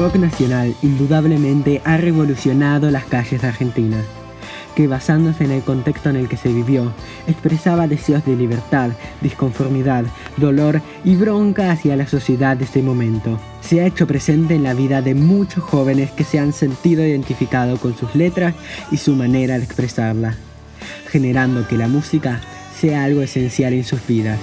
Rock nacional indudablemente ha revolucionado las calles de Argentina, que basándose en el contexto en el que se vivió, expresaba deseos de libertad, disconformidad, dolor y bronca hacia la sociedad de ese momento. Se ha hecho presente en la vida de muchos jóvenes que se han sentido identificados con sus letras y su manera de expresarla, generando que la música sea algo esencial en sus vidas.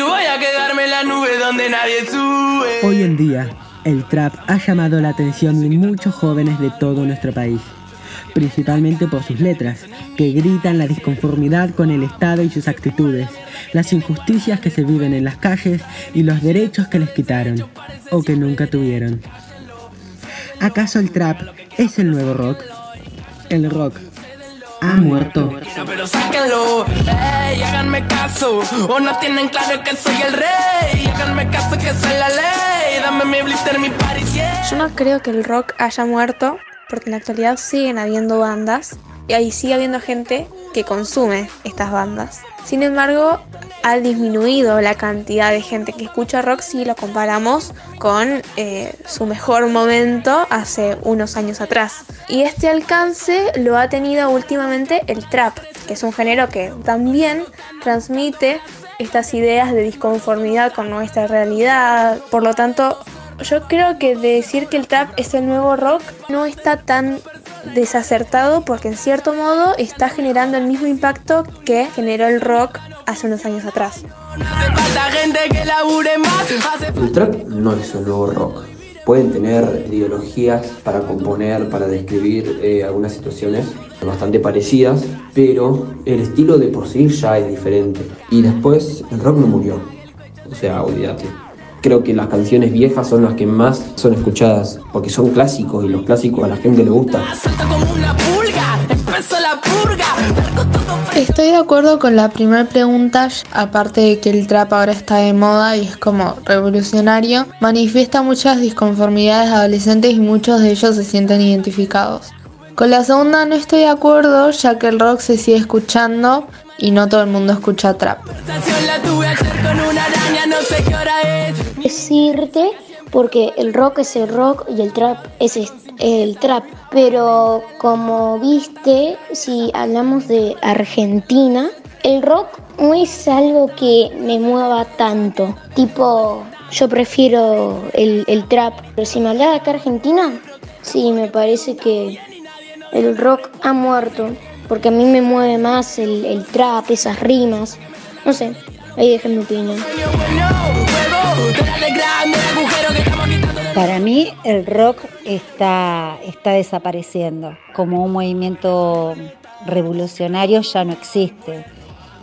Voy a quedarme en la nube donde nadie sube. Hoy en día, el trap ha llamado la atención de muchos jóvenes de todo nuestro país, principalmente por sus letras, que gritan la disconformidad con el Estado y sus actitudes, las injusticias que se viven en las calles y los derechos que les quitaron o que nunca tuvieron. ¿Acaso el trap es el nuevo rock? El rock ha muerto. Pero sáquenlo, ey, háganme caso. O no tienen claro que soy el rey. Háganme caso que soy la ley. Dame mi blister, mi Yo no creo que el rock haya muerto, porque en la actualidad siguen habiendo bandas y ahí sigue habiendo gente que consume estas bandas. Sin embargo, ha disminuido la cantidad de gente que escucha rock si lo comparamos con eh, su mejor momento hace unos años atrás. Y este alcance lo ha tenido últimamente el trap, que es un género que también transmite estas ideas de disconformidad con nuestra realidad. Por lo tanto, yo creo que decir que el trap es el nuevo rock no está tan desacertado porque en cierto modo está generando el mismo impacto que generó el rock hace unos años atrás. El trap no es un nuevo rock. Pueden tener ideologías para componer, para describir eh, algunas situaciones bastante parecidas, pero el estilo de por sí ya es diferente. Y después el rock no murió. O sea, olvídate creo que las canciones viejas son las que más son escuchadas, porque son clásicos y los clásicos a la gente le gusta. Estoy de acuerdo con la primera pregunta, aparte de que el trap ahora está de moda y es como revolucionario, manifiesta muchas disconformidades adolescentes y muchos de ellos se sienten identificados. Con la segunda no estoy de acuerdo, ya que el rock se sigue escuchando y no todo el mundo escucha trap. Decirte porque el rock es el rock y el trap es el trap. Pero como viste, si hablamos de Argentina, el rock no es algo que me mueva tanto. Tipo, yo prefiero el, el trap. Pero si me hablas de acá Argentina, sí, me parece que el rock ha muerto porque a mí me mueve más el, trap, esas rimas. No sé, ahí dejen mi opinión. Para mí el rock está, está desapareciendo. Como un movimiento revolucionario ya no existe.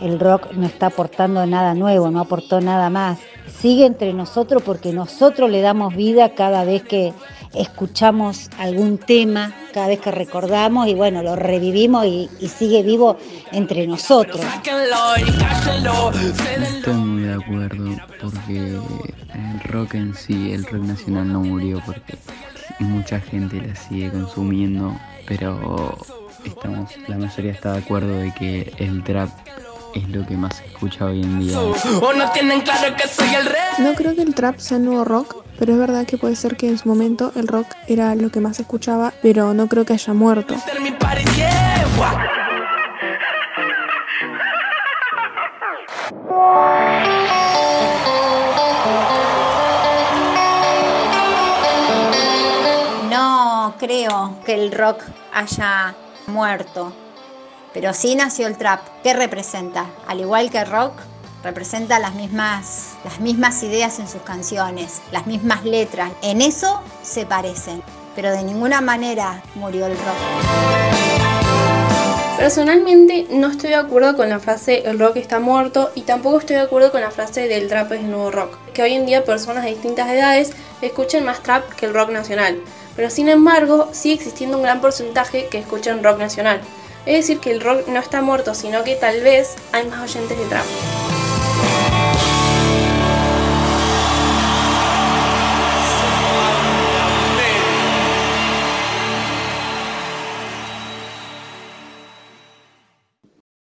El rock no está aportando nada nuevo, no aportó nada más. Sigue entre nosotros porque nosotros le damos vida cada vez que, escuchamos algún tema cada vez que recordamos y bueno, lo revivimos y, sigue vivo entre nosotros. Estoy muy de acuerdo porque el rock en sí, el rock nacional no murió porque mucha gente la sigue consumiendo, pero estamos, la mayoría está de acuerdo de que el trap es lo que más se escucha hoy en día. No creo que el trap sea nuevo rock, pero es verdad que puede ser que en su momento el rock era lo que más se escuchaba, pero no creo que haya muerto. No creo que el rock haya muerto, pero sí nació el trap. ¿Qué representa? Al igual que el rock, representa las mismas, las mismas ideas en sus canciones, las mismas letras. En eso se parecen, pero de ninguna manera murió el rock. Personalmente no estoy de acuerdo con la frase el rock está muerto y tampoco estoy de acuerdo con la frase del trap es el nuevo rock. Que hoy en día personas de distintas edades escuchen más trap que el rock nacional. Pero sin embargo sigue existiendo un gran porcentaje que escuchan rock nacional. Es decir que el rock no está muerto, sino que tal vez hay más oyentes de trap.